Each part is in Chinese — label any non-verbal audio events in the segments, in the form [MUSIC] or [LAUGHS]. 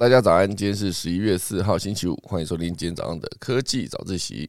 大家早安，今天是十一月四号星期五，欢迎收听今天早上的科技早自习。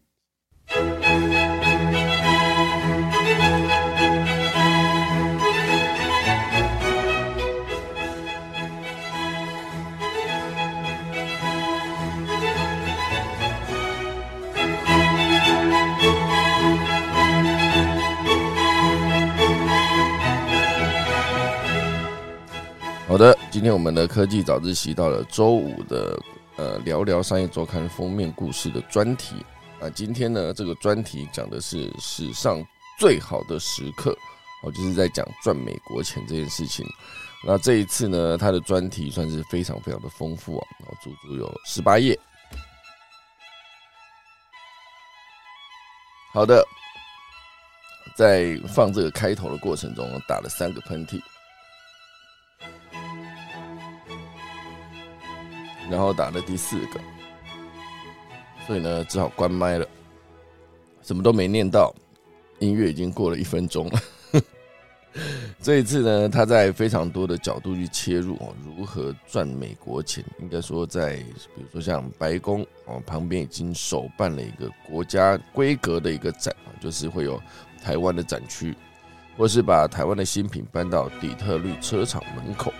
好的，今天我们的科技早自习到了周五的呃聊聊商业周刊封面故事的专题啊。今天呢，这个专题讲的是史上最好的时刻，哦，就是在讲赚美国钱这件事情。那这一次呢，它的专题算是非常非常的丰富啊，然后足足有十八页。好的，在放这个开头的过程中，打了三个喷嚏。然后打了第四个，所以呢，只好关麦了，什么都没念到，音乐已经过了一分钟了。[LAUGHS] 这一次呢，他在非常多的角度去切入哦，如何赚美国钱？应该说，在比如说像白宫哦旁边已经首办了一个国家规格的一个展啊，就是会有台湾的展区，或是把台湾的新品搬到底特律车厂门口。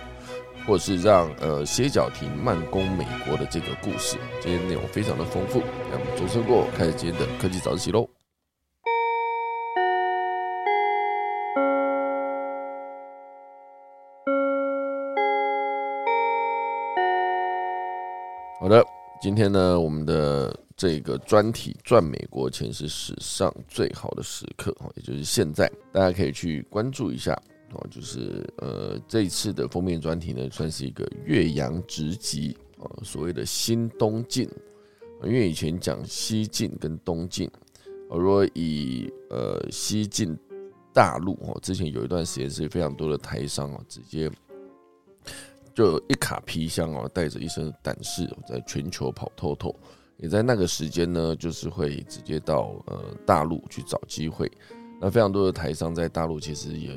或是让呃歇脚亭慢攻美国的这个故事，今天内容非常的丰富。那么钟声过，开始今天的科技早自习喽。好的，今天呢，我们的这个专题赚美国钱是史上最好的时刻也就是现在，大家可以去关注一下。哦，就是呃，这一次的封面专题呢，算是一个岳阳直击啊，所谓的新东晋，因为以前讲西晋跟东晋，如果以呃西晋大陆哦，之前有一段时间是非常多的台商哦，直接就一卡皮箱哦，带着一身胆识，在全球跑透透，也在那个时间呢，就是会直接到呃大陆去找机会，那非常多的台商在大陆其实也。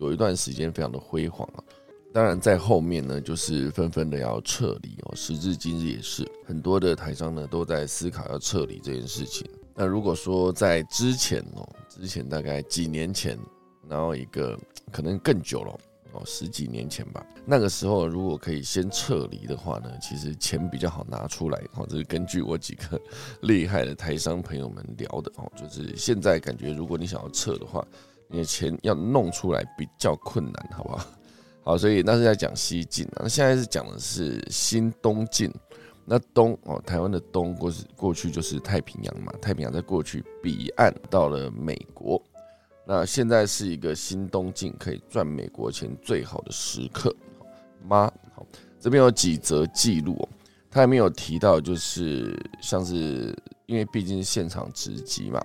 有一段时间非常的辉煌啊，当然在后面呢，就是纷纷的要撤离哦。时至今日也是很多的台商呢都在思考要撤离这件事情。那如果说在之前哦，之前大概几年前，然后一个可能更久了哦，十几年前吧，那个时候如果可以先撤离的话呢，其实钱比较好拿出来哦。这是根据我几个厉害的台商朋友们聊的哦，就是现在感觉如果你想要撤的话。你的钱要弄出来比较困难，好不好？[LAUGHS] 好，所以那是在讲西晋啊，那现在是讲的是新东晋。那东哦，台湾的东过是过去就是太平洋嘛，太平洋在过去彼岸到了美国，那现在是一个新东晋可以赚美国钱最好的时刻吗？好，这边有几则记录，他还没有提到，就是像是因为毕竟现场直击嘛。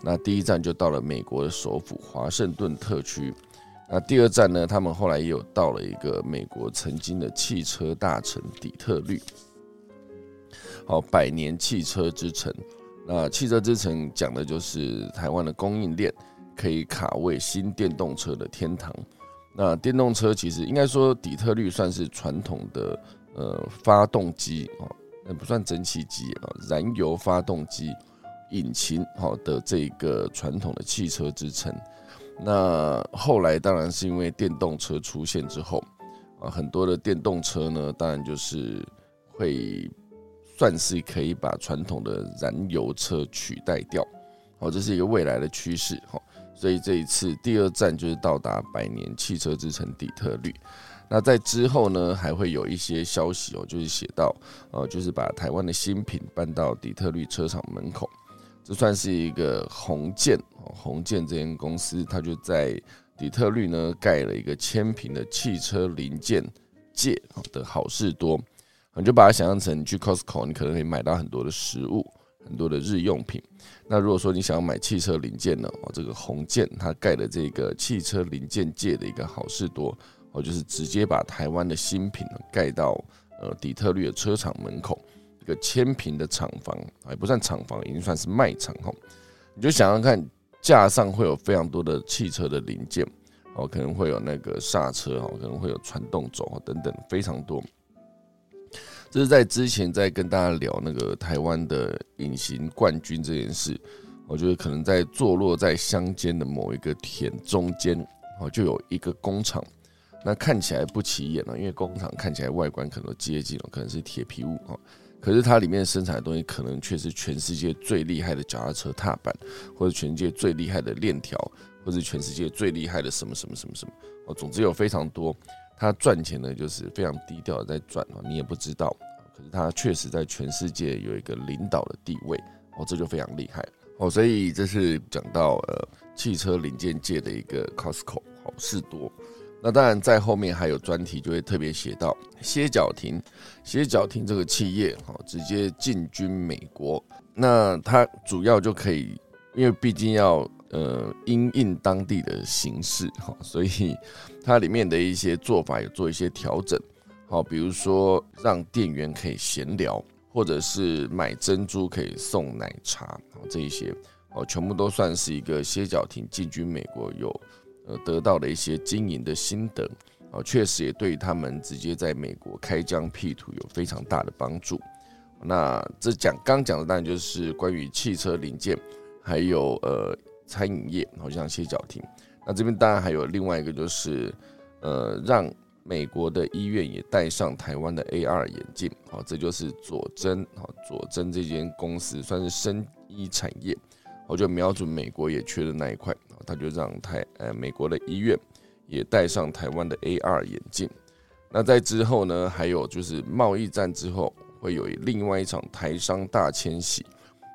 那第一站就到了美国的首府华盛顿特区，那第二站呢？他们后来也有到了一个美国曾经的汽车大城底特律，好，百年汽车之城。那汽车之城讲的就是台湾的供应链可以卡位新电动车的天堂。那电动车其实应该说底特律算是传统的呃发动机啊，那不算蒸汽机啊，燃油发动机。引擎好的这个传统的汽车之城，那后来当然是因为电动车出现之后啊，很多的电动车呢，当然就是会算是可以把传统的燃油车取代掉，好，这是一个未来的趋势哈。所以这一次第二站就是到达百年汽车之城底特律，那在之后呢，还会有一些消息哦，就是写到呃，就是把台湾的新品搬到底特律车厂门口。这算是一个红建，红建这间公司，它就在底特律呢盖了一个千平的汽车零件界的好事多，你就把它想象成你去 Costco，你可能可以买到很多的食物，很多的日用品。那如果说你想要买汽车零件呢，哦，这个红建它盖的这个汽车零件界的一个好事多，哦，就是直接把台湾的新品盖到呃底特律的车厂门口。个千平的厂房，还不算厂房，已经算是卖场哈。你就想想看，架上会有非常多的汽车的零件，哦，可能会有那个刹车，哦，可能会有传动轴等等，非常多。这是在之前在跟大家聊那个台湾的隐形冠军这件事，我觉得可能在坐落在乡间的某一个田中间，哦，就有一个工厂，那看起来不起眼了，因为工厂看起来外观可能接近了，可能是铁皮屋啊，可是它里面生产的东西可能却是全世界最厉害的脚踏车踏板，或者全世界最厉害的链条，或者全世界最厉害的什么什么什么什么，哦，总之有非常多。他赚钱呢，就是非常低调的在赚哦，你也不知道。可是他确实在全世界有一个领导的地位哦，这就非常厉害哦。所以这是讲到呃汽车零件界的一个 Costco 好事多。那当然在后面还有专题就会特别写到歇脚亭，歇脚亭这个企业哈直接进军美国，那它主要就可以，因为毕竟要。呃，因应当地的形式哈，所以 [LAUGHS] 它里面的一些做法有做一些调整，好，比如说让店员可以闲聊，或者是买珍珠可以送奶茶，这一些。哦，全部都算是一个歇脚亭进军美国有呃得到了一些经营的心得，啊，确实也对他们直接在美国开疆辟土有非常大的帮助。那这讲刚讲的当然就是关于汽车零件，还有呃。餐饮业好像歇脚亭，那这边当然还有另外一个，就是呃，让美国的医院也戴上台湾的 AR 眼镜，好，这就是佐真，好，佐真这间公司算是生医产业，我就瞄准美国也缺的那一块，他就让台呃美国的医院也戴上台湾的 AR 眼镜。那在之后呢，还有就是贸易战之后会有另外一场台商大迁徙，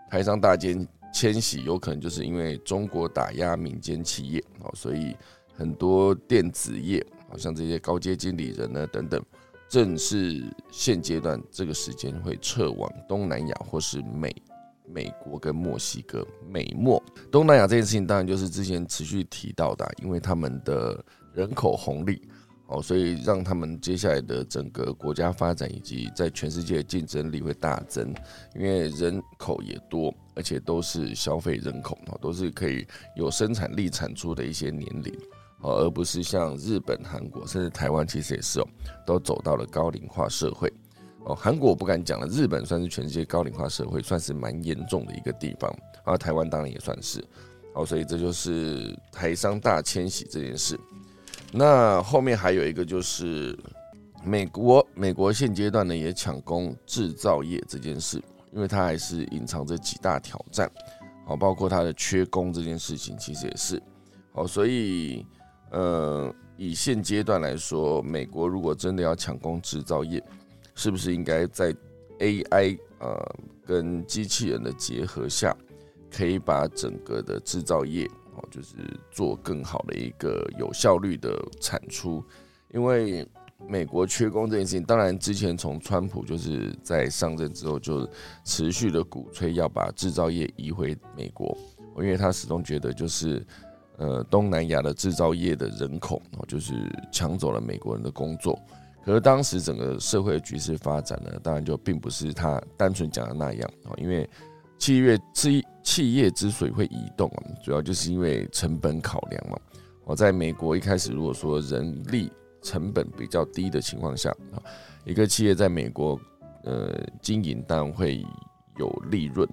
台商大迁。迁徙有可能就是因为中国打压民间企业哦，所以很多电子业，好像这些高阶经理人呢等等，正是现阶段这个时间会撤往东南亚或是美美国跟墨西哥美墨东南亚这件事情，当然就是之前持续提到的，因为他们的人口红利。哦，所以让他们接下来的整个国家发展以及在全世界的竞争力会大增，因为人口也多，而且都是消费人口哦，都是可以有生产力产出的一些年龄哦，而不是像日本、韩国甚至台湾，其实也是哦，都走到了高龄化社会哦。韩国我不敢讲了，日本算是全世界高龄化社会算是蛮严重的一个地方，啊，台湾当然也算是哦，所以这就是台商大迁徙这件事。那后面还有一个就是美国，美国现阶段呢也抢攻制造业这件事，因为它还是隐藏着几大挑战，好，包括它的缺工这件事情，其实也是，好，所以呃，以现阶段来说，美国如果真的要抢攻制造业，是不是应该在 AI 呃跟机器人的结合下，可以把整个的制造业。哦，就是做更好的一个有效率的产出，因为美国缺工这件事情，当然之前从川普就是在上任之后就持续的鼓吹要把制造业移回美国，因为他始终觉得就是呃东南亚的制造业的人口哦，就是抢走了美国人的工作，可是当时整个社会的局势发展呢，当然就并不是他单纯讲的那样哦，因为。企业之企业之所以会移动啊，主要就是因为成本考量嘛。我在美国一开始，如果说人力成本比较低的情况下啊，一个企业在美国呃经营当然会有利润。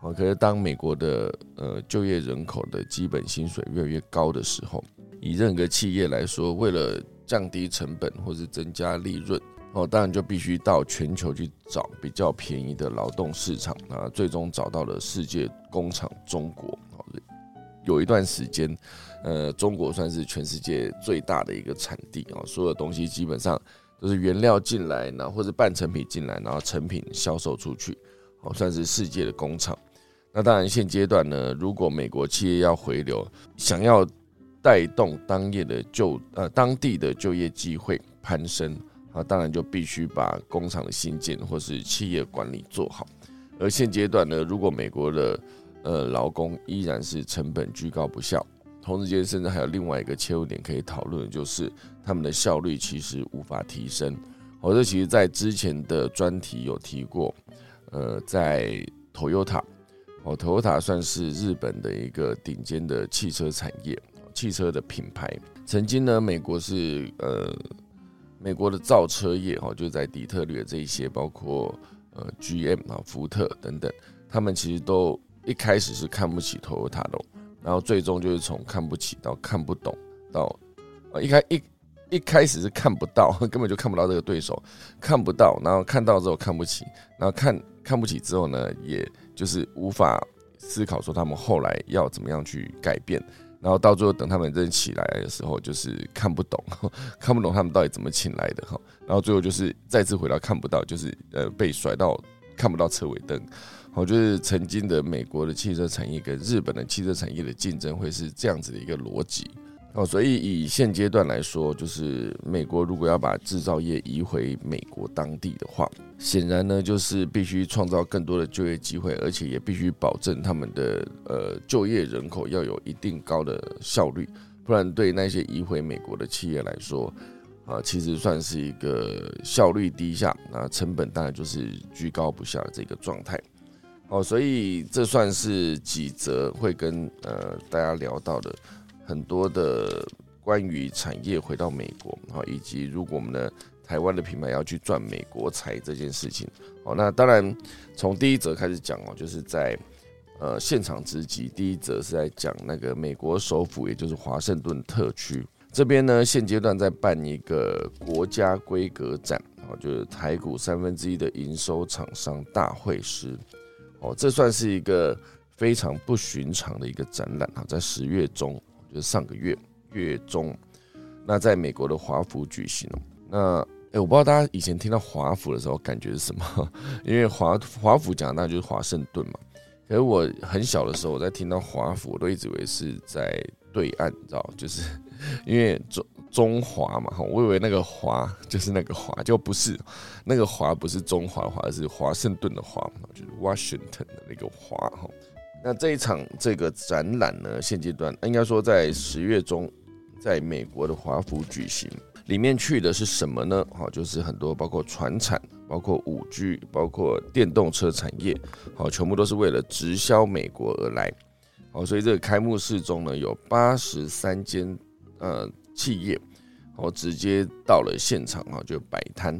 好，可是当美国的呃就业人口的基本薪水越来越高的时候，以任何企业来说，为了降低成本或是增加利润。哦，当然就必须到全球去找比较便宜的劳动市场啊，最终找到了世界工厂中国。有一段时间，呃，中国算是全世界最大的一个产地啊，所有东西基本上都是原料进来，然后或者半成品进来，然后成品销售出去，哦，算是世界的工厂。那当然现阶段呢，如果美国企业要回流，想要带动当业的就呃当地的就业机会攀升。啊，当然就必须把工厂的新建或是企业管理做好。而现阶段呢，如果美国的呃劳工依然是成本居高不下，同时间甚至还有另外一个切入点可以讨论，就是他们的效率其实无法提升。我这其实在之前的专题有提过，呃，在 Toyota，哦，Toyota 算是日本的一个顶尖的汽车产业，汽车的品牌。曾经呢，美国是呃。美国的造车业哈，就在底特律的这一些，包括呃 GM 啊、福特等等，他们其实都一开始是看不起 Toyota 的，然后最终就是从看不起到看不懂，到呃一开一一开始是看不到，[LAUGHS] 根本就看不到这个对手，看不到，然后看到之后看不起，然后看看不起之后呢，也就是无法思考说他们后来要怎么样去改变。然后到最后，等他们真起来的时候，就是看不懂，[LAUGHS] 看不懂他们到底怎么请来的哈。然后最后就是再次回到看不到，就是呃被甩到看不到车尾灯。好，就是曾经的美国的汽车产业跟日本的汽车产业的竞争会是这样子的一个逻辑。哦，所以以现阶段来说，就是美国如果要把制造业移回美国当地的话，显然呢，就是必须创造更多的就业机会，而且也必须保证他们的呃就业人口要有一定高的效率，不然对那些移回美国的企业来说，啊，其实算是一个效率低下，那成本当然就是居高不下的这个状态。哦，所以这算是几则会跟呃大家聊到的。很多的关于产业回到美国，好，以及如果我们的台湾的品牌要去赚美国财这件事情，好，那当然从第一则开始讲哦，就是在呃现场直击，第一则是在讲那个美国首府，也就是华盛顿特区这边呢，现阶段在办一个国家规格展，哦，就是台股三分之一的营收厂商大会师，哦，这算是一个非常不寻常的一个展览啊，在十月中。就是上个月月中，那在美国的华府举行那哎，我不知道大家以前听到华府的时候感觉是什么？[LAUGHS] 因为华华府讲那就是华盛顿嘛。可是我很小的时候，我在听到华府，我都一直以为是在对岸，你知道，就是 [LAUGHS] 因为中中华嘛，哈，我以为那个华就是那个华，就不是那个华，不是中华华，是华盛顿的华，就是 Washington 的那个华，哈。那这一场这个展览呢，现阶段应该说在十月中，在美国的华府举行。里面去的是什么呢？好，就是很多包括船产、包括五 G、包括电动车产业，好，全部都是为了直销美国而来。好，所以这个开幕式中呢，有八十三间呃企业，好，直接到了现场啊，就摆摊。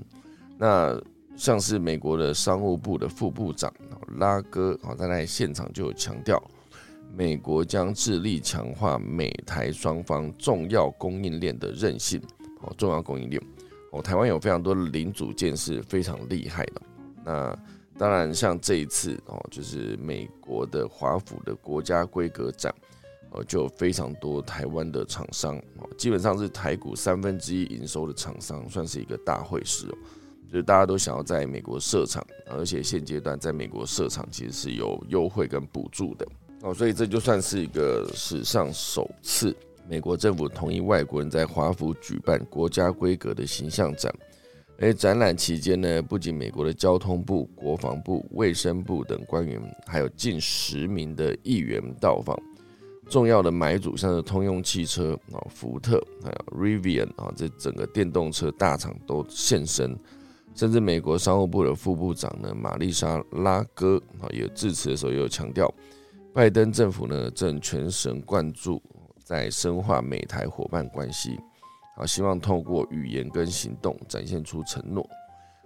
那像是美国的商务部的副部长拉哥啊，在那现场就有强调，美国将致力强化美台双方重要供应链的韧性。哦，重要供应链哦，台湾有非常多的零组件是非常厉害的。那当然，像这一次哦，就是美国的华府的国家规格展，哦，就非常多台湾的厂商，基本上是台股三分之一营收的厂商，算是一个大会师。就是大家都想要在美国设厂，而且现阶段在美国设厂其实是有优惠跟补助的哦，所以这就算是一个史上首次，美国政府同意外国人在华府举办国家规格的形象展。而展览期间呢，不仅美国的交通部、国防部、卫生部等官员，还有近十名的议员到访。重要的买主像是通用汽车啊、福特还有 Rivian 啊，这整个电动车大厂都现身。甚至美国商务部的副部长呢，玛丽莎拉戈啊，也致辞的时候也有强调，拜登政府呢正全神贯注在深化美台伙伴关系，啊，希望透过语言跟行动展现出承诺。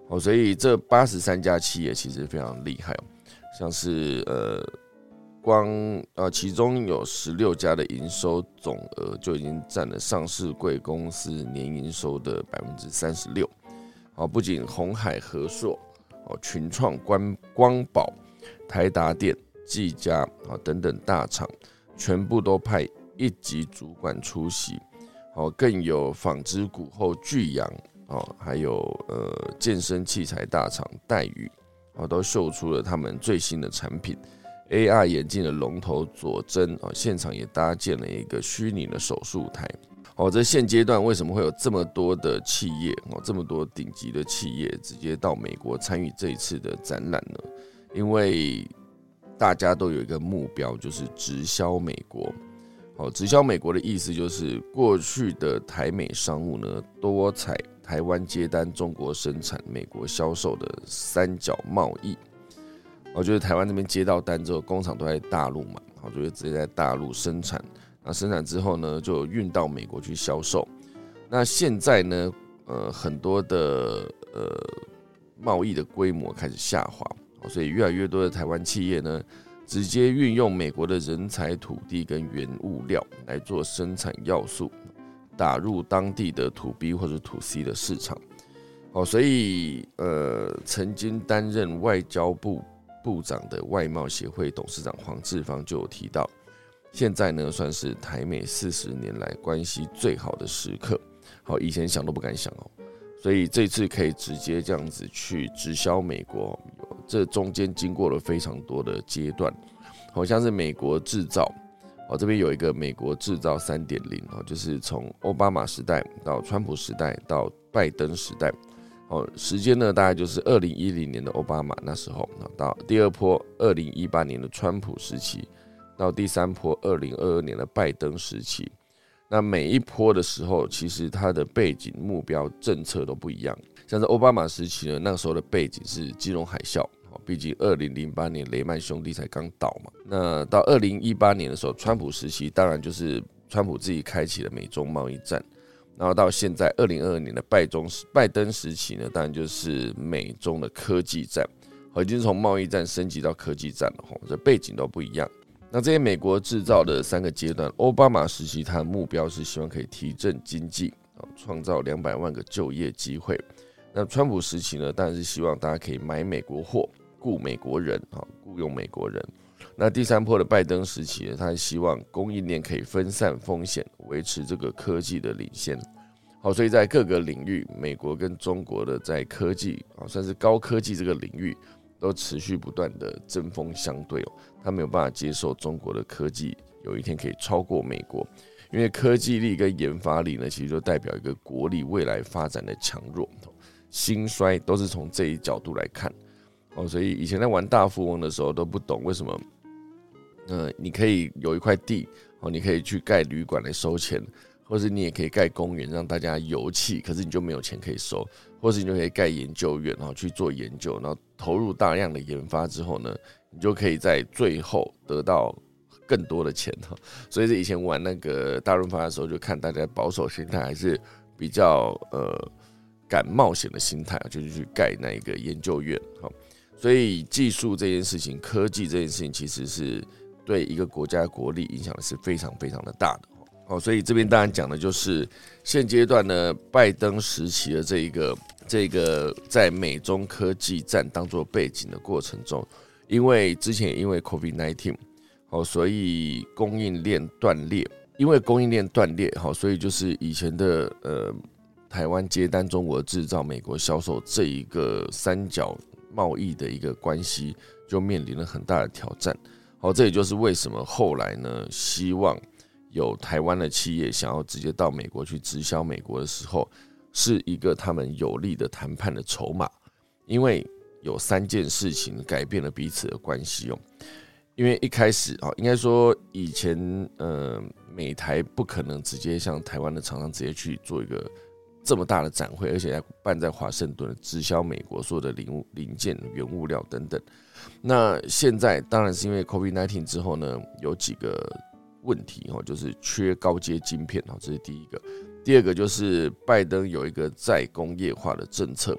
哦，所以这八十三家企业其实非常厉害哦，像是呃，光呃，其中有十六家的营收总额就已经占了上市贵公司年营收的百分之三十六。啊，不仅红海、和硕、哦群创、光光宝、台达电、技嘉啊等等大厂，全部都派一级主管出席。哦，更有纺织股后巨阳哦，还有呃健身器材大厂戴宇啊，都秀出了他们最新的产品。AR 眼镜的龙头佐真啊，现场也搭建了一个虚拟的手术台。哦，这现阶段为什么会有这么多的企业哦，这么多顶级的企业直接到美国参与这一次的展览呢？因为大家都有一个目标，就是直销美国。哦，直销美国的意思就是过去的台美商务呢，多采台湾接单、中国生产、美国销售的三角贸易。我觉得台湾那边接到单之后，工厂都在大陆嘛，我觉得直接在大陆生产。那生产之后呢，就运到美国去销售。那现在呢，呃很多的呃贸易的规模开始下滑，所以越来越多的台湾企业呢，直接运用美国的人才、土地跟原物料来做生产要素，打入当地的土 B 或者土 C 的市场。哦，所以呃，曾经担任外交部部长的外贸协会董事长黄志芳就有提到，现在呢算是台美四十年来关系最好的时刻。好，以前想都不敢想哦，所以这次可以直接这样子去直销美国，这中间经过了非常多的阶段，好像是美国制造，哦这边有一个美国制造三点零哦，就是从奥巴马时代到川普时代到拜登时代。哦，时间呢，大概就是二零一零年的奥巴马那时候，到第二波二零一八年的川普时期，到第三波二零二二年的拜登时期。那每一波的时候，其实它的背景、目标、政策都不一样。像是奥巴马时期呢，那个时候的背景是金融海啸，毕竟二零零八年雷曼兄弟才刚倒嘛。那到二零一八年的时候，川普时期，当然就是川普自己开启了美中贸易战。然后到现在二零二二年的拜中拜登时期呢，当然就是美中的科技战，已经从贸易战升级到科技战了吼，这背景都不一样。那这些美国制造的三个阶段，奥巴马时期他的目标是希望可以提振经济啊，创造两百万个就业机会。那川普时期呢，当然是希望大家可以买美国货，雇美国人啊，雇佣美国人。那第三波的拜登时期呢，他希望供应链可以分散风险，维持这个科技的领先。好，所以在各个领域，美国跟中国的在科技啊，算是高科技这个领域，都持续不断的针锋相对哦。他没有办法接受中国的科技有一天可以超过美国，因为科技力跟研发力呢，其实就代表一个国力未来发展的强弱、兴衰，都是从这一角度来看。哦，所以以前在玩大富翁的时候都不懂为什么。嗯，你可以有一块地哦，你可以去盖旅馆来收钱，或者你也可以盖公园让大家游憩，可是你就没有钱可以收，或者你就可以盖研究院，然后去做研究，然后投入大量的研发之后呢，你就可以在最后得到更多的钱哈。所以是以前玩那个大润发的时候，就看大家保守心态还是比较呃敢冒险的心态，就是去盖那一个研究院哈。所以技术这件事情，科技这件事情，其实是。对一个国家国力影响是非常非常的大的哦，所以这边当然讲的就是现阶段呢，拜登时期的这一个这个在美中科技战当做背景的过程中，因为之前因为 COVID nineteen 哦，所以供应链断裂，因为供应链断裂好，所以就是以前的呃台湾接单中国制造，美国销售这一个三角贸易的一个关系就面临了很大的挑战。好，这也就是为什么后来呢，希望有台湾的企业想要直接到美国去直销美国的时候，是一个他们有利的谈判的筹码。因为有三件事情改变了彼此的关系哦。因为一开始啊，应该说以前呃，美台不可能直接向台湾的厂商直接去做一个这么大的展会，而且还办在华盛顿，直销美国所有的零物零件、原物料等等。那现在当然是因为 COVID-19 之后呢，有几个问题哈，就是缺高阶晶片哈，这是第一个；第二个就是拜登有一个再工业化的政策；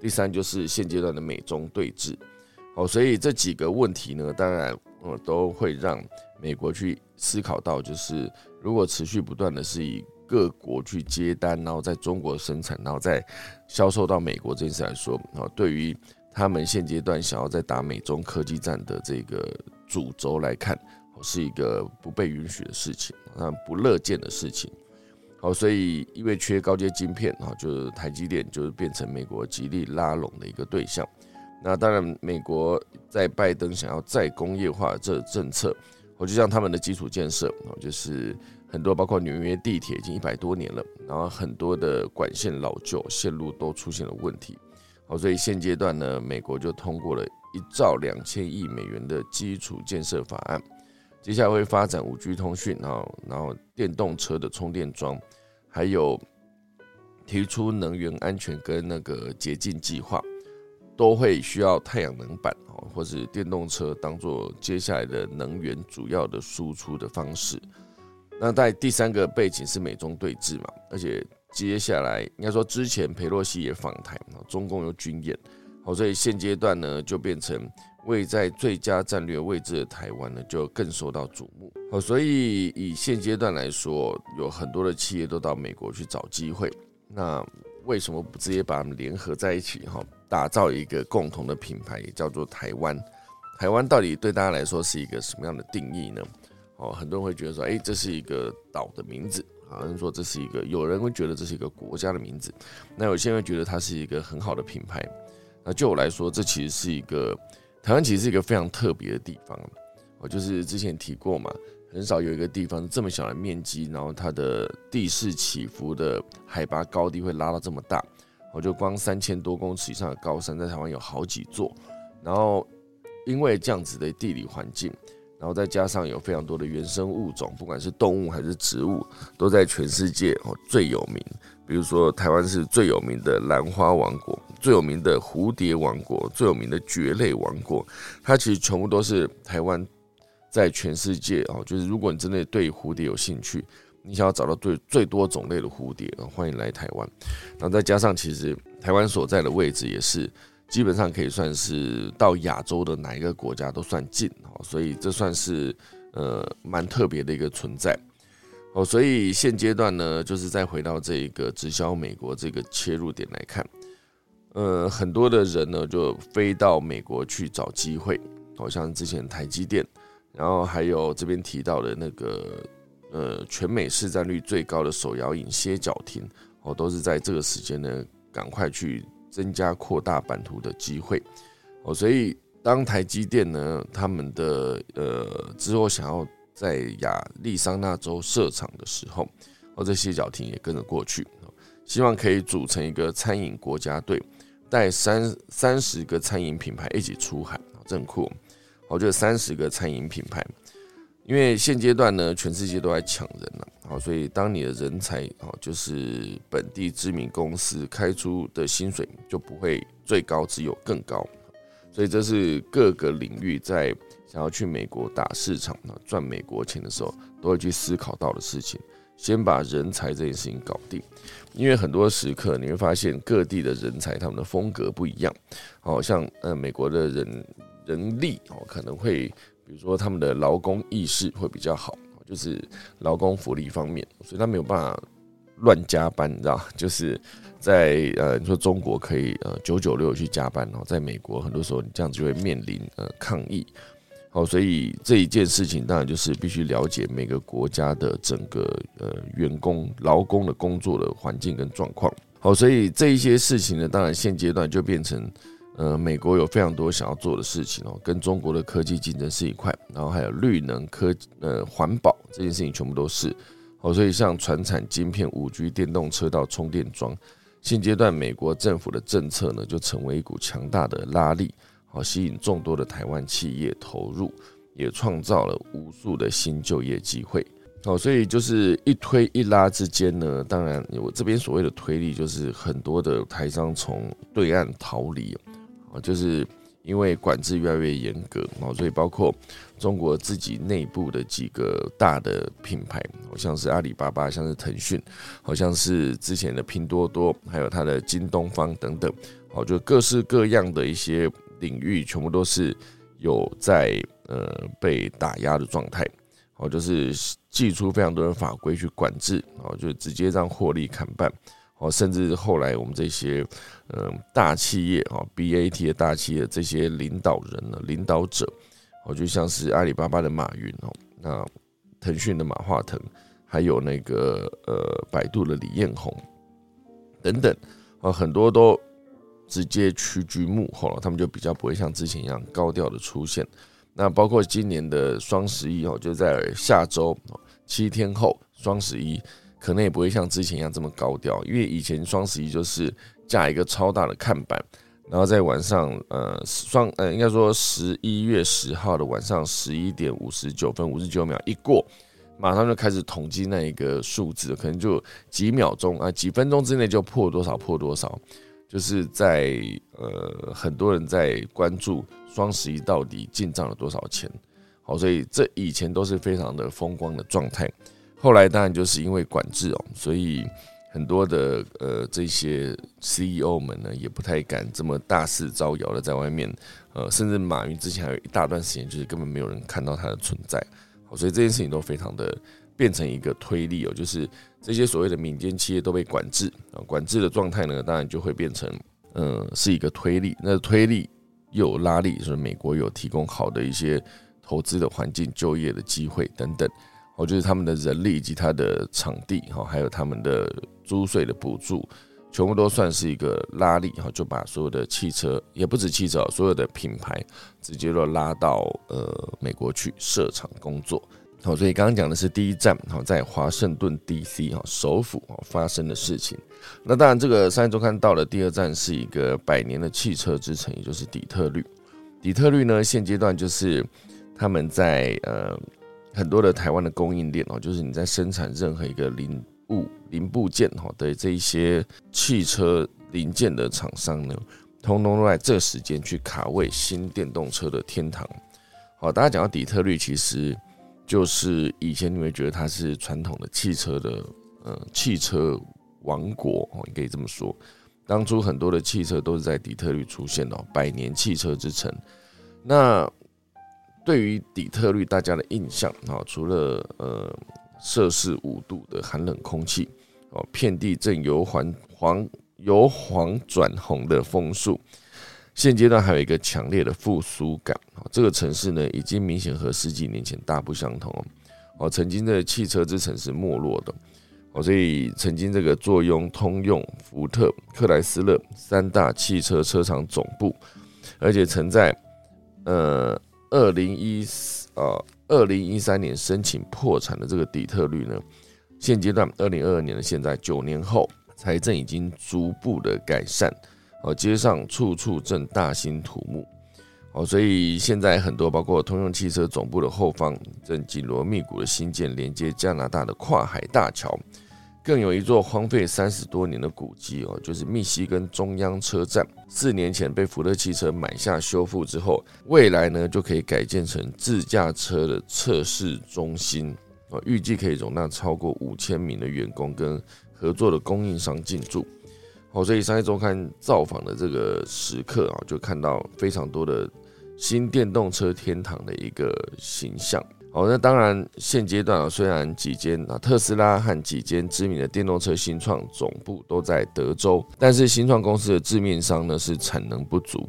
第三就是现阶段的美中对峙。好，所以这几个问题呢，当然呃都会让美国去思考到，就是如果持续不断的是以各国去接单，然后在中国生产，然后再销售到美国这件事来说啊，对于他们现阶段想要在打美中科技战的这个主轴来看，是一个不被允许的事情，啊，不乐见的事情。好，所以因为缺高阶晶片，啊，就是台积电就是变成美国极力拉拢的一个对象。那当然，美国在拜登想要再工业化这政策，我就像他们的基础建设，啊，就是很多包括纽约地铁已经一百多年了，然后很多的管线老旧，线路都出现了问题。好，所以现阶段呢，美国就通过了一兆两千亿美元的基础建设法案，接下来会发展五 G 通讯，然后然后电动车的充电桩，还有提出能源安全跟那个洁净计划，都会需要太阳能板哦，或是电动车当做接下来的能源主要的输出的方式。那在第三个背景是美中对峙嘛，而且。接下来应该说之前佩洛西也访台，中共有军演，好，所以现阶段呢就变成位在最佳战略位置的台湾呢就更受到瞩目。好，所以以现阶段来说，有很多的企业都到美国去找机会。那为什么不直接把他们联合在一起？哈，打造一个共同的品牌，也叫做台湾。台湾到底对大家来说是一个什么样的定义呢？哦，很多人会觉得说，哎，这是一个岛的名字，好像说这是一个，有人会觉得这是一个国家的名字，那有些人觉得它是一个很好的品牌。那就我来说，这其实是一个台湾，其实是一个非常特别的地方。我就是之前提过嘛，很少有一个地方这么小的面积，然后它的地势起伏的海拔高低会拉到这么大。我就光三千多公尺以上的高山，在台湾有好几座，然后。因为这样子的地理环境，然后再加上有非常多的原生物种，不管是动物还是植物，都在全世界哦最有名。比如说，台湾是最有名的兰花王国，最有名的蝴蝶王国，最有名的蕨类王国。它其实全部都是台湾在全世界哦，就是如果你真的对蝴蝶有兴趣，你想要找到最最多种类的蝴蝶，欢迎来台湾。然后再加上，其实台湾所在的位置也是。基本上可以算是到亚洲的哪一个国家都算近哦，所以这算是呃蛮特别的一个存在哦。所以现阶段呢，就是再回到这个直销美国这个切入点来看，呃，很多的人呢就飞到美国去找机会，好像之前台积电，然后还有这边提到的那个呃全美市占率最高的手摇饮歇脚亭哦，都是在这个时间呢赶快去。增加扩大版图的机会哦，所以当台积电呢，他们的呃之后想要在亚利桑那州设厂的时候，哦，这歇脚亭也跟着过去，希望可以组成一个餐饮国家队，带三三十个餐饮品牌一起出海，真酷！我觉得三十个餐饮品牌。因为现阶段呢，全世界都在抢人了，好，所以当你的人才啊，就是本地知名公司开出的薪水就不会最高，只有更高，所以这是各个领域在想要去美国打市场，赚美国钱的时候，都会去思考到的事情。先把人才这件事情搞定，因为很多时刻你会发现各地的人才他们的风格不一样，好像呃美国的人人力哦可能会。比如说，他们的劳工意识会比较好，就是劳工福利方面，所以他没有办法乱加班，你知道？[LAUGHS] 就是在呃，你说中国可以呃九九六去加班哦，在美国很多时候你这样子就会面临呃抗议。好，所以这一件事情当然就是必须了解每个国家的整个呃员工劳工的工作的环境跟状况。好，所以这一些事情呢，当然现阶段就变成。呃，美国有非常多想要做的事情哦，跟中国的科技竞争是一块，然后还有绿能科呃环保这件事情全部都是哦，所以像船产晶片、五 G、电动车到充电桩，现阶段美国政府的政策呢，就成为一股强大的拉力，好吸引众多的台湾企业投入，也创造了无数的新就业机会。哦，所以就是一推一拉之间呢，当然我这边所谓的推力，就是很多的台商从对岸逃离。啊就是因为管制越来越严格，哦，所以包括中国自己内部的几个大的品牌，好像是阿里巴巴，像是腾讯，好像是之前的拼多多，还有它的京东方等等，好，就各式各样的一些领域，全部都是有在呃被打压的状态，好，就是寄出非常多的法规去管制，好，就直接让获利砍半。哦，甚至后来我们这些嗯大企业啊，BAT 的大企业这些领导人呢，领导者，哦，就像是阿里巴巴的马云哦，那腾讯的马化腾，还有那个呃百度的李彦宏等等，啊，很多都直接屈居幕后了，他们就比较不会像之前一样高调的出现。那包括今年的双十一哦，就在下周七天后双十一。可能也不会像之前一样这么高调，因为以前双十一就是架一个超大的看板，然后在晚上，呃，双呃，应该说十一月十号的晚上十一点五十九分五十九秒一过，马上就开始统计那一个数字，可能就几秒钟啊，几分钟之内就破多少破多少，就是在呃很多人在关注双十一到底进账了多少钱，好，所以这以前都是非常的风光的状态。后来当然就是因为管制哦，所以很多的呃这些 CEO 们呢，也不太敢这么大肆招摇的在外面，呃，甚至马云之前还有一大段时间，就是根本没有人看到他的存在。好，所以这件事情都非常的变成一个推力哦，就是这些所谓的民间企业都被管制啊，管制的状态呢，当然就会变成嗯是一个推力，那推力又有拉力，就是美国有提供好的一些投资的环境、就业的机会等等。哦，就是他们的人力以及他的场地，哈，还有他们的租税的补助，全部都算是一个拉力，哈，就把所有的汽车，也不止汽车，所有的品牌直接都拉到呃美国去设厂工作。好，所以刚刚讲的是第一站，哈，在华盛顿 D.C. 哈首府发生的事情。那当然，这个商业周刊到了第二站是一个百年的汽车之城，也就是底特律。底特律呢，现阶段就是他们在呃。很多的台湾的供应链哦，就是你在生产任何一个零物零部件哈的这一些汽车零件的厂商呢，通通都在这时间去卡位新电动车的天堂。好，大家讲到底特律，其实就是以前你会觉得它是传统的汽车的呃汽车王国哦，你可以这么说。当初很多的汽车都是在底特律出现的，百年汽车之城。那对于底特律，大家的印象啊，除了呃摄氏五度的寒冷空气哦，遍地正由黄黄由黄转红的枫树，现阶段还有一个强烈的复苏感啊。这个城市呢，已经明显和十几年前大不相同哦。曾经的汽车之城是没落的哦，所以曾经这个坐拥通用、福特、克莱斯勒三大汽车车厂总部，而且曾在呃。二零一四呃，二零一三年申请破产的这个底特律呢，现阶段二零二二年的现在九年后，财政已经逐步的改善，哦，街上处处正大兴土木，哦，所以现在很多包括通用汽车总部的后方正紧锣密鼓的新建连接加拿大的跨海大桥。更有一座荒废三十多年的古迹哦，就是密西根中央车站。四年前被福特汽车买下修复之后，未来呢就可以改建成自驾车的测试中心哦，预计可以容纳超过五千名的员工跟合作的供应商进驻。好，所以商业周刊造访的这个时刻啊，就看到非常多的新电动车天堂的一个形象。哦，那当然，现阶段啊，虽然几间啊特斯拉和几间知名的电动车新创总部都在德州，但是新创公司的致命伤呢是产能不足，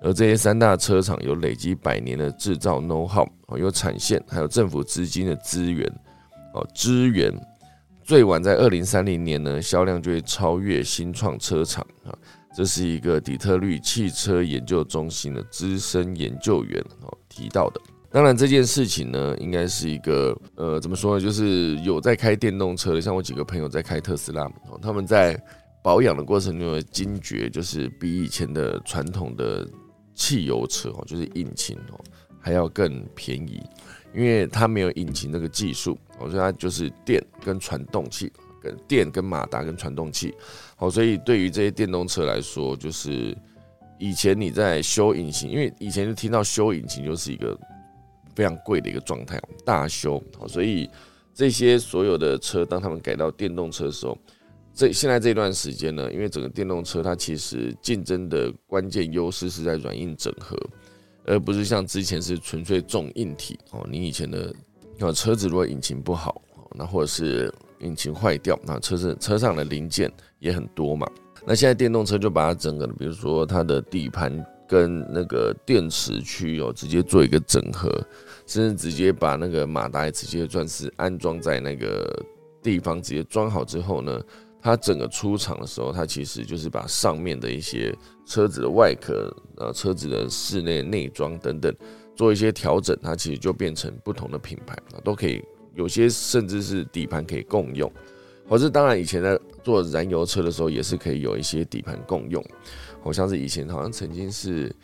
而这些三大车厂有累积百年的制造 know how，有产线，还有政府资金的资源，哦，资源最晚在二零三零年呢，销量就会超越新创车厂啊，这是一个底特律汽车研究中心的资深研究员哦提到的。当然，这件事情呢，应该是一个呃，怎么说呢？就是有在开电动车的，像我几个朋友在开特斯拉，哦，他们在保养的过程中惊觉，就是比以前的传统的汽油车哦，就是引擎哦，还要更便宜，因为它没有引擎那个技术，哦，所以它就是电跟传动器，跟电跟马达跟传动器，好，所以对于这些电动车来说，就是以前你在修引擎，因为以前就听到修引擎就是一个。非常贵的一个状态，大修，所以这些所有的车，当他们改到电动车的时候，这现在这段时间呢，因为整个电动车它其实竞争的关键优势是在软硬整合，而不是像之前是纯粹重硬体哦。你以前的啊车子如果引擎不好，那或者是引擎坏掉，那车子车上的零件也很多嘛。那现在电动车就把它整个，比如说它的底盘跟那个电池区哦，直接做一个整合。甚至直接把那个马达直接钻石安装在那个地方，直接装好之后呢，它整个出厂的时候，它其实就是把上面的一些车子的外壳、呃车子的室内内装等等做一些调整，它其实就变成不同的品牌啊，都可以有些甚至是底盘可以共用，或是当然以前在做燃油车的时候也是可以有一些底盘共用，好像是以前好像曾经是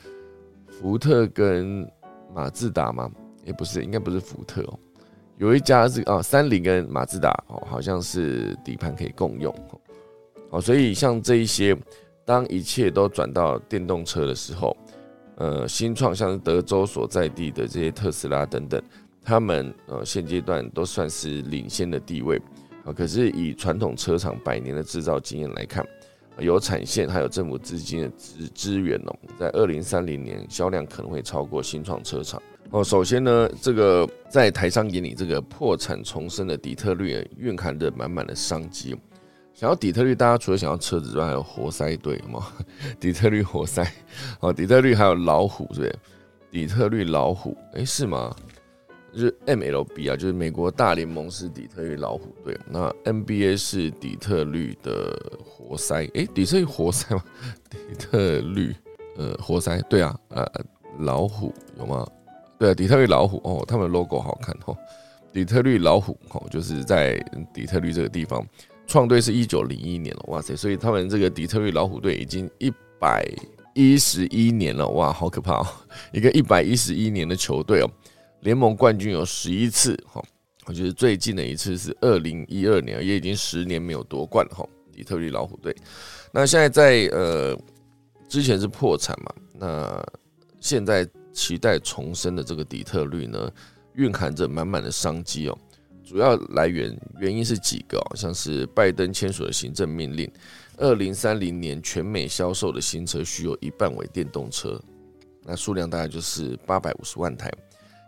福特跟马自达嘛。也不是，应该不是福特哦，有一家是啊，三菱跟马自达哦，好像是底盘可以共用哦，所以像这一些，当一切都转到电动车的时候，呃，新创像是德州所在地的这些特斯拉等等，他们呃现阶段都算是领先的地位，啊，可是以传统车厂百年的制造经验来看，有产线还有政府资金的资资源哦，在二零三零年销量可能会超过新创车厂哦。首先呢，这个在台商眼里，这个破产重生的底特律蕴含着满满的商机。想要底特律，大家除了想要车子之外，还有活塞队嘛？[LAUGHS] 底特律活塞哦，底特律还有老虎，对不对？底特律老虎，哎，是吗？就是 MLB 啊，就是美国大联盟是底特律老虎队，那 NBA 是底特律的活塞，哎，底特律活塞吗？[LAUGHS] 底特律呃活塞，对啊，呃老虎有吗？对，底特律老虎哦，他们的 logo 好看哦，底特律老虎哦，就是在底特律这个地方。创队是一九零一年了，哇塞！所以他们这个底特律老虎队已经一百一十一年了，哇，好可怕哦！一个一百一十一年的球队哦，联盟冠军有十一次，哈，我觉得最近的一次是二零一二年，也已经十年没有夺冠了，哈。底特律老虎队，那现在在呃之前是破产嘛，那现在期待重生的这个底特律呢，蕴含着满满的商机哦。主要来源原因是几个，像是拜登签署的行政命令，二零三零年全美销售的新车需有一半为电动车，那数量大概就是八百五十万台。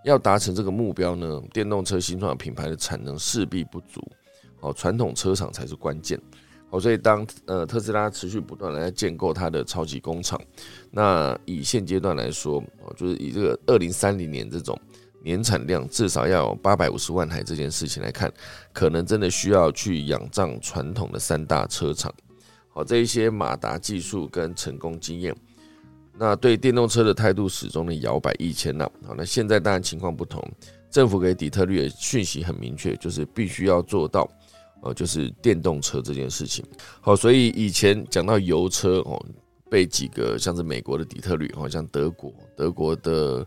要达成这个目标呢，电动车新创品牌的产能势必不足，哦，传统车厂才是关键。好，所以当呃特斯拉持续不断的在建构它的超级工厂，那以现阶段来说，哦，就是以这个二零三零年这种。年产量至少要有八百五十万台，这件事情来看，可能真的需要去仰仗传统的三大车厂。好，这一些马达技术跟成功经验，那对电动车的态度始终的摇摆一千呐。好，那现在当然情况不同，政府给底特律的讯息很明确，就是必须要做到，呃，就是电动车这件事情。好，所以以前讲到油车哦，被几个像是美国的底特律，好像德国，德国的。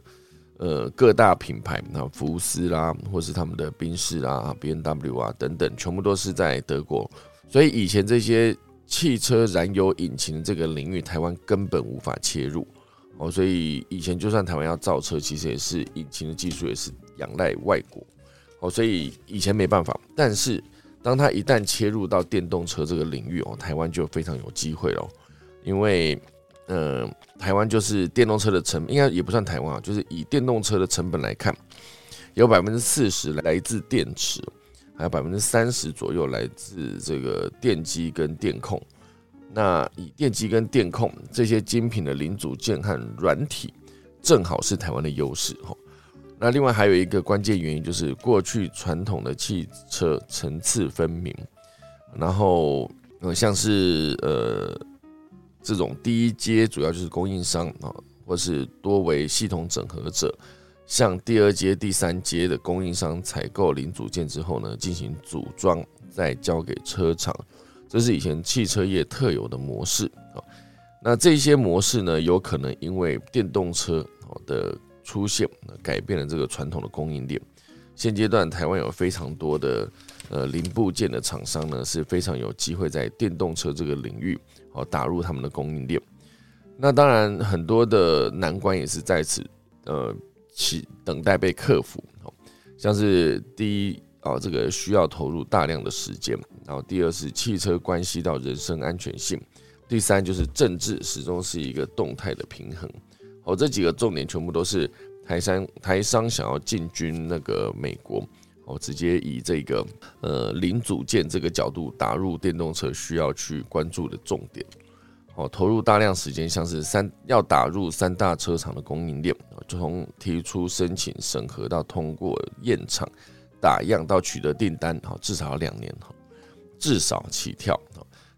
呃，各大品牌，那福斯啦，或是他们的宾士啦、B N W 啊等等，全部都是在德国。所以以前这些汽车燃油引擎这个领域，台湾根本无法切入哦。所以以前就算台湾要造车，其实也是引擎的技术也是仰赖外国哦。所以以前没办法。但是当它一旦切入到电动车这个领域哦，台湾就非常有机会了，因为。呃，台湾就是电动车的成，应该也不算台湾啊，就是以电动车的成本来看，有百分之四十来自电池，还有百分之三十左右来自这个电机跟电控。那以电机跟电控这些精品的零组件和软体，正好是台湾的优势哈。那另外还有一个关键原因，就是过去传统的汽车层次分明，然后呃像是呃。这种第一阶主要就是供应商啊，或是多为系统整合者，向第二阶、第三阶的供应商采购零组件之后呢，进行组装，再交给车厂，这是以前汽车业特有的模式啊。那这些模式呢，有可能因为电动车的出现，改变了这个传统的供应链。现阶段台湾有非常多的呃零部件的厂商呢，是非常有机会在电动车这个领域。哦，打入他们的供应链。那当然，很多的难关也是在此，呃，其等待被克服。像是第一啊，这个需要投入大量的时间；然后第二是汽车关系到人身安全性；第三就是政治始终是一个动态的平衡。好，这几个重点全部都是台商台商想要进军那个美国。哦，直接以这个呃零组件这个角度打入电动车，需要去关注的重点。哦，投入大量时间，像是三要打入三大车厂的供应链，从提出申请审核到通过验厂打样到取得订单，哦至少要两年哈，至少起跳。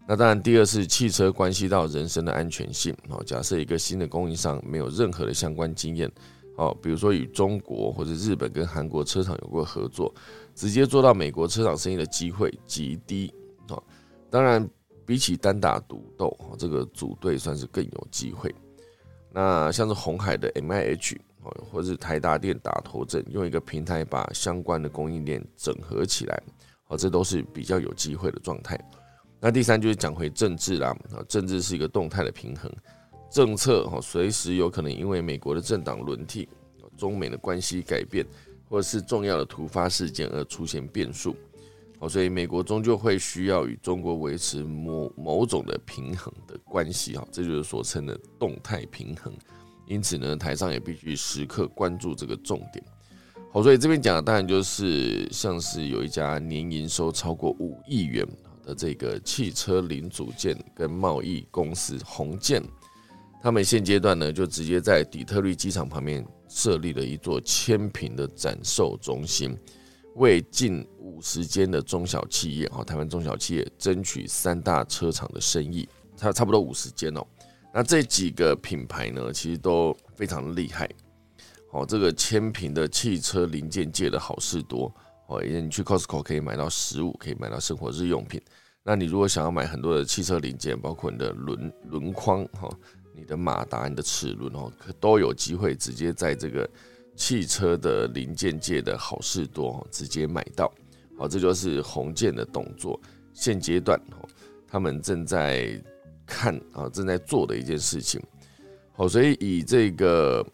那当然，第二是汽车关系到人身的安全性。哦，假设一个新的供应商没有任何的相关经验。哦，比如说与中国或者日本跟韩国车厂有过合作，直接做到美国车厂生意的机会极低。哦，当然比起单打独斗，这个组队算是更有机会。那像是红海的 M I H，哦，或者是台达电打头阵，用一个平台把相关的供应链整合起来，哦，这都是比较有机会的状态。那第三就是讲回政治啦，啊，政治是一个动态的平衡。政策哈，随时有可能因为美国的政党轮替、中美的关系改变，或者是重要的突发事件而出现变数。哦，所以美国终究会需要与中国维持某某种的平衡的关系哈，这就是所称的动态平衡。因此呢，台上也必须时刻关注这个重点。好，所以这边讲的当然就是像是有一家年营收超过五亿元的这个汽车零组件跟贸易公司宏建，他们现阶段呢就直接在底特律机场旁边设立了一座千平的展售中心。为近五十间的中小企业，哈，台湾中小企业争取三大车厂的生意，差差不多五十间哦。那这几个品牌呢，其实都非常厉害。哦，这个千平的汽车零件界的好事多，哦，因为你去 Costco 可以买到食物，可以买到生活日用品。那你如果想要买很多的汽车零件，包括你的轮轮框，哈，你的马达、你的齿轮，哦，可都有机会直接在这个。汽车的零件界的好事多，直接买到，好，这就是红建的动作。现阶段，哦，他们正在看啊，正在做的一件事情。好，所以以这个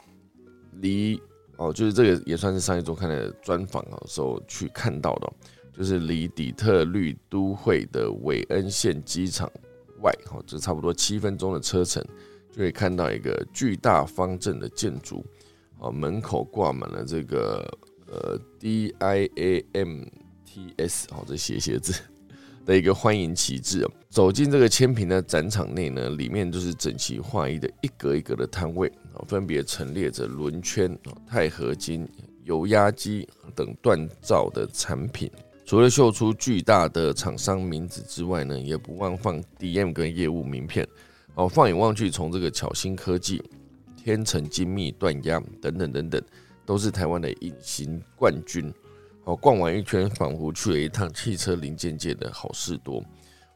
离哦，就是这个也算是上一周看的专访啊时候去看到的，就是离底特律都会的韦恩县机场外，好，就差不多七分钟的车程，就可以看到一个巨大方正的建筑。哦，门口挂满了这个呃 D I A M T S 哦，这写写字的一个欢迎旗帜。走进这个千平的展场内呢，里面就是整齐划一的一格一格的摊位，分别陈列着轮圈、钛合金、油压机等锻造的产品。除了秀出巨大的厂商名字之外呢，也不忘放 D M 跟业务名片。哦，放眼望去，从这个巧新科技。天成精密锻压等等等等，都是台湾的隐形冠军。好，逛完一圈，仿佛去了一趟汽车零件界的好事多。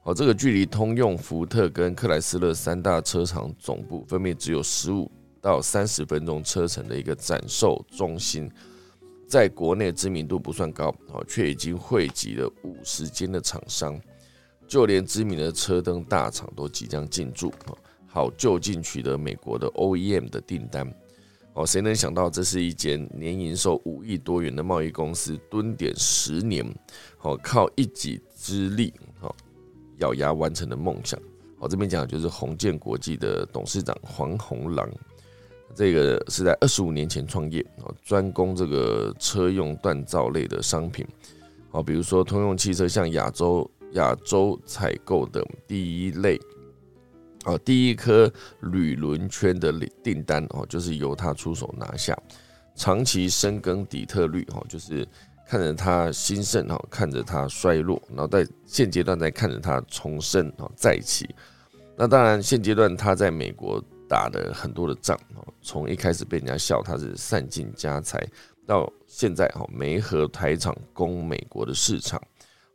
好，这个距离通用、福特跟克莱斯勒三大车厂总部分别只有十五到三十分钟车程的一个展售中心，在国内知名度不算高，哦，却已经汇集了五十间的厂商，就连知名的车灯大厂都即将进驻哦。好，就近取得美国的 OEM 的订单哦，谁能想到这是一间年营收五亿多元的贸易公司，蹲点十年，哦靠一己之力，哦咬牙完成的梦想。好，这边讲的就是宏建国际的董事长黄宏郎，这个是在二十五年前创业，哦，专攻这个车用锻造类的商品，好，比如说通用汽车向亚洲亚洲采购的第一类。哦，第一颗铝轮圈的订单哦，就是由他出手拿下。长期深耕底特律哦，就是看着它兴盛哈，看着它衰落，然后在现阶段在看着它重生哦再起。那当然，现阶段他在美国打的很多的仗哦，从一开始被人家笑他是散尽家财，到现在哈没和台厂攻美国的市场，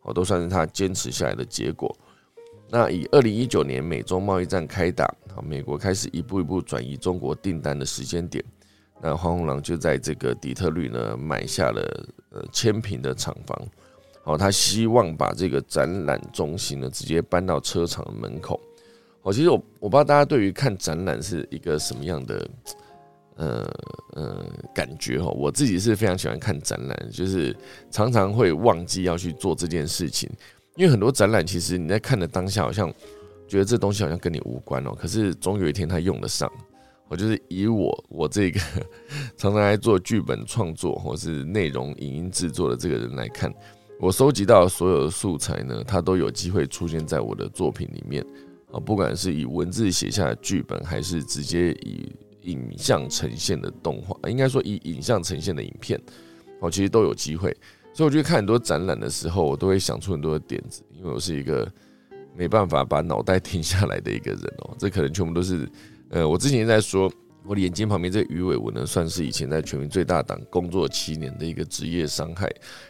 哦，都算是他坚持下来的结果。那以二零一九年美中贸易战开打，好，美国开始一步一步转移中国订单的时间点，那黄宏郎就在这个底特律呢买下了呃千平的厂房，好，他希望把这个展览中心呢直接搬到车厂的门口。我，其实我我不知道大家对于看展览是一个什么样的呃呃感觉哈，我自己是非常喜欢看展览，就是常常会忘记要去做这件事情。因为很多展览，其实你在看的当下，好像觉得这东西好像跟你无关哦。可是总有一天它用得上。我就是以我我这个 [LAUGHS] 常常来做剧本创作或是内容影音制作的这个人来看，我收集到所有的素材呢，它都有机会出现在我的作品里面啊。不管是以文字写下的剧本，还是直接以影像呈现的动画，应该说以影像呈现的影片，哦，其实都有机会。所以我觉得看很多展览的时候，我都会想出很多的点子，因为我是一个没办法把脑袋 [LAUGHS] 停下来的一个人哦。这可能全部都是，呃，我之前在说，我的眼睛旁边这鱼尾纹呢，算是以前在全民最大党工作七年的一个职业伤害，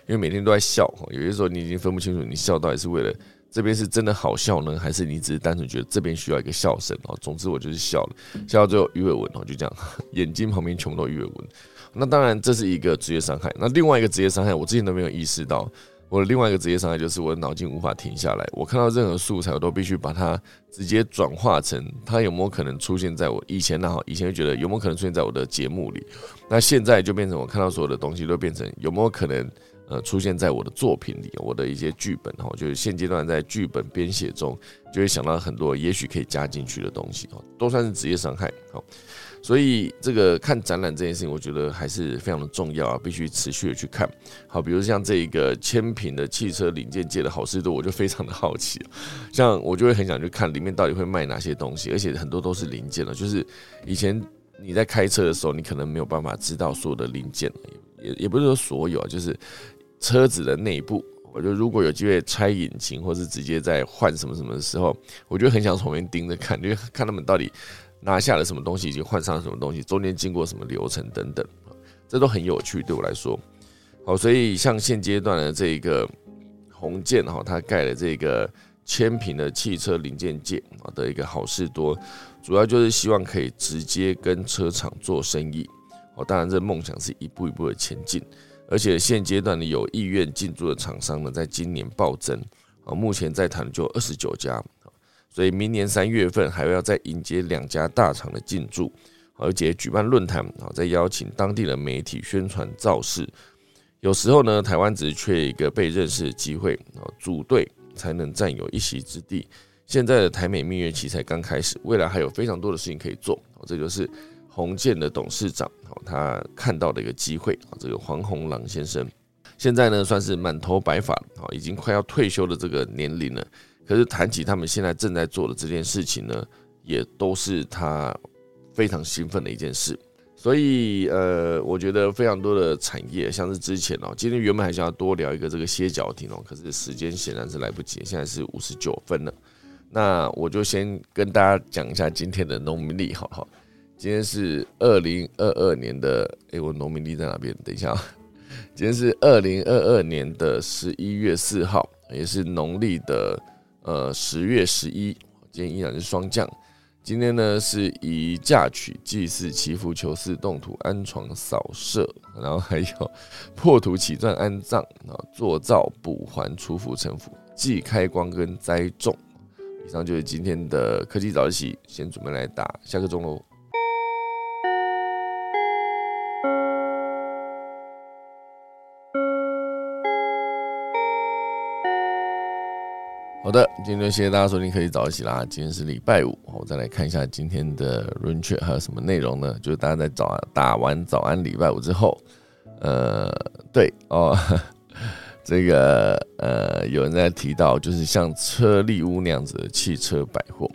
因为每天都在笑，有些时候你已经分不清楚你笑到底是为了这边是真的好笑呢，还是你只是单纯觉得这边需要一个笑声哦。总之我就是笑了，笑到最后鱼尾纹哦，就这样，眼睛旁边全部都鱼尾纹。那当然，这是一个职业伤害。那另外一个职业伤害，我之前都没有意识到。我的另外一个职业伤害就是我的脑筋无法停下来。我看到任何素材，我都必须把它直接转化成它有没有可能出现在我以前那好，以前就觉得有没有可能出现在我的节目里。那现在就变成我看到所有的东西都变成有没有可能呃出现在我的作品里，我的一些剧本哈，就是现阶段在剧本编写中，就会想到很多也许可以加进去的东西哦，都算是职业伤害好。所以这个看展览这件事情，我觉得还是非常的重要啊，必须持续的去看。好，比如像这一个千平的汽车零件界的好事多，我就非常的好奇。像我就会很想去看里面到底会卖哪些东西，而且很多都是零件了。就是以前你在开车的时候，你可能没有办法知道所有的零件，也也不是说所有啊，就是车子的内部。我觉得如果有机会拆引擎，或是直接在换什么什么的时候，我就很想从旁边盯着看，[LAUGHS] 就看他们到底。拿下了什么东西，以及换上了什么东西，中间经过什么流程等等，这都很有趣。对我来说，好，所以像现阶段的这一个红建哈，它盖了这个千平的汽车零件界啊的一个好事多，主要就是希望可以直接跟车厂做生意。哦，当然这梦想是一步一步的前进，而且现阶段的有意愿进驻的厂商呢，在今年暴增啊，目前在谈就二十九家。所以明年三月份还要再迎接两家大厂的进驻，而且举办论坛啊，再邀请当地的媒体宣传造势。有时候呢，台湾只是缺一个被认识的机会啊，组队才能占有一席之地。现在的台美蜜月期才刚开始，未来还有非常多的事情可以做。这就是红建的董事长他看到的一个机会啊。这个黄宏朗先生现在呢，算是满头白发啊，已经快要退休的这个年龄了。可是谈起他们现在正在做的这件事情呢，也都是他非常兴奋的一件事。所以，呃，我觉得非常多的产业，像是之前哦，今天原本还想要多聊一个这个歇脚亭哦，可是时间显然是来不及，现在是五十九分了。那我就先跟大家讲一下今天的农民历，好不好？今天是二零二二年的，诶，我农民历在哪边？等一下，今天是二零二二年的十一月四号，也是农历的。呃，十月十一，今天依然是霜降。今天呢，是以嫁娶、祭祀、祈福、求嗣、动土、安床、扫舍，然后还有 [LAUGHS] 破土起钻、安葬啊、做灶、补还、除福、成福、祭开光跟栽种。以上就是今天的科技早起，先准备来打下个钟喽。好的，今天就谢谢大家收听，可以早起啦。今天是礼拜五，我再来看一下今天的 run check 还有什么内容呢？就是大家在早打完早安礼拜五之后，呃，对哦，[LAUGHS] 这个呃，有人在提到，就是像车利屋那样子的汽车百货，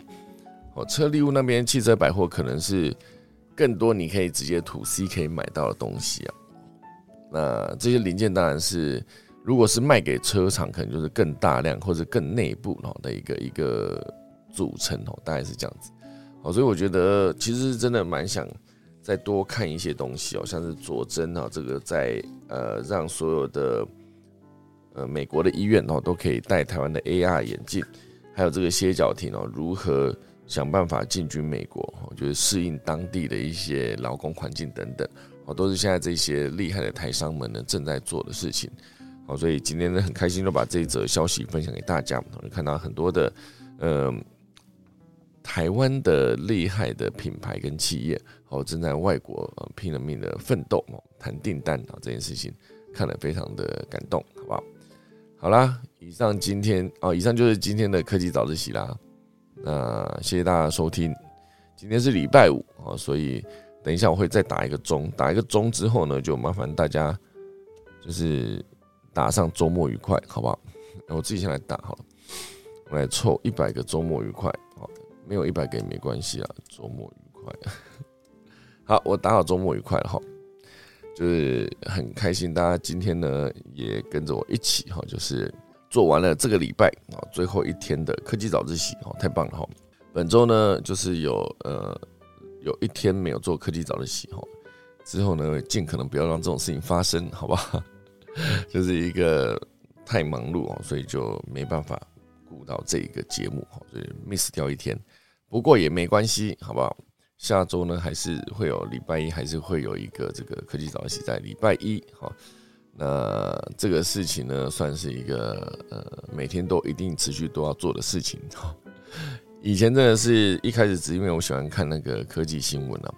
哦，车利屋那边汽车百货可能是更多你可以直接吐 C 可以买到的东西啊。那这些零件当然是。如果是卖给车厂，可能就是更大量或者更内部哦的一个一个组成哦，大概是这样子哦，所以我觉得其实真的蛮想再多看一些东西哦，像是佐真啊，这个在呃让所有的呃美国的医院哦都可以戴台湾的 AR 眼镜，还有这个歇脚亭哦，如何想办法进军美国哦，就是适应当地的一些劳工环境等等哦，都是现在这些厉害的台商们呢正在做的事情。好，所以今天呢很开心，就把这一则消息分享给大家。我看到很多的，呃，台湾的厉害的品牌跟企业，哦正在外国拼了命的奋斗，谈订单啊这件事情，看了非常的感动，好不好？好啦，以上今天哦，以上就是今天的科技早自习啦。那谢谢大家收听，今天是礼拜五啊，所以等一下我会再打一个钟，打一个钟之后呢，就麻烦大家就是。打上周末愉快，好不好？我自己先来打好了，我来凑一百个周末愉快。好，没有一百个也没关系啊，周末愉快。[LAUGHS] 好，我打好周末愉快了哈，就是很开心，大家今天呢也跟着我一起哈，就是做完了这个礼拜啊最后一天的科技早自习哦，太棒了哈。本周呢就是有呃有一天没有做科技早自习哈，之后呢尽可能不要让这种事情发生，好不好？[LAUGHS] 就是一个太忙碌哦，所以就没办法顾到这一个节目哈，所以 miss 掉一天。不过也没关系，好不好？下周呢还是会有礼拜一，还是会有一个这个科技早起在礼拜一哈。那这个事情呢，算是一个呃每天都一定持续都要做的事情哈。以前真的是一开始只因为我喜欢看那个科技新闻啊，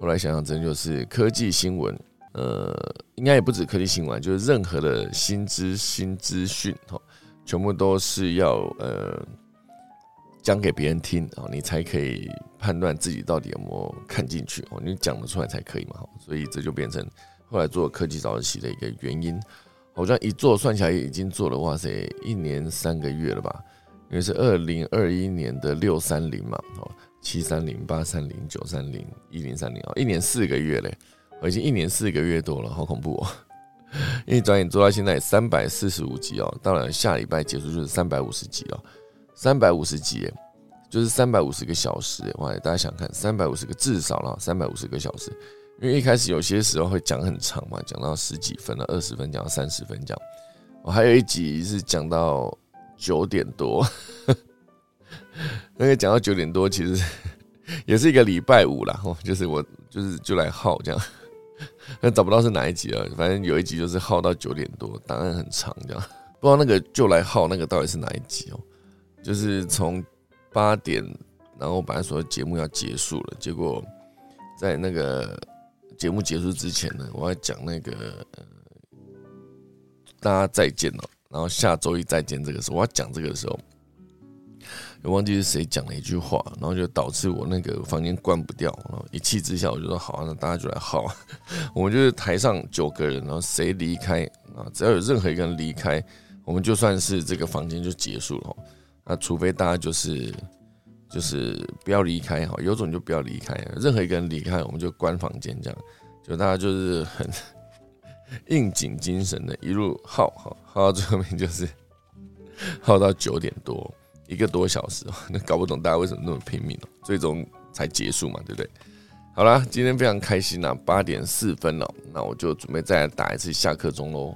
后来想想真就是科技新闻。呃，应该也不止科技新闻，就是任何的新知新资讯哈，全部都是要呃讲给别人听啊，你才可以判断自己到底有没有看进去哦，你讲得出来才可以嘛，所以这就变成后来做科技早自习的一个原因。好像一做算起来也已经做了哇塞，一年三个月了吧？因为是二零二一年的六三零嘛，哦，七三零、八三零、九三零、一零三零啊，一年四个月嘞。我已经一年四个月多了，好恐怖哦！[LAUGHS] 因为转眼做到现在三百四十五集哦，当然下礼拜结束就是三百五十集哦，三百五十集就是三百五十个小时哇！大家想看三百五十个至少了三百五十个小时，因为一开始有些时候会讲很长嘛，讲到十几分了，二十分讲到三十分讲，我还有一集是讲到九点多，[LAUGHS] 那个讲到九点多其实 [LAUGHS] 也是一个礼拜五了哦，就是我就是就来耗这样。但找不到是哪一集了，反正有一集就是耗到九点多，档案很长，这样不知道那个就来耗那个到底是哪一集哦。就是从八点，然后本来说节目要结束了，结果在那个节目结束之前呢，我要讲那个呃大家再见了，然后下周一再见这个时候，我要讲这个时候。忘记是谁讲了一句话，然后就导致我那个房间关不掉，然后一气之下我就说好啊，那大家就来耗。[LAUGHS] 我们就是台上九个人，然后谁离开啊？只要有任何一个人离开，我们就算是这个房间就结束了。那除非大家就是就是不要离开哈，有种就不要离开，任何一个人离开，我们就关房间这样。就大家就是很应景精神的，一路耗耗耗到最后面就是 [LAUGHS] 耗到九点多。一个多小时，[LAUGHS] 那搞不懂大家为什么那么拼命，最终才结束嘛，对不对？好啦，今天非常开心呐，八点四分了，那我就准备再打一次下课钟喽。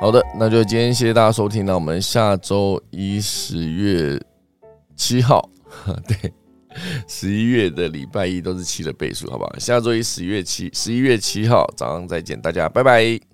好的，那就今天谢谢大家收听，那我们下周一十月七号，[LAUGHS] 对。十一月的礼拜一都是七的倍数，好不好？下周一十一月七，十一月七号早上再见，大家拜拜。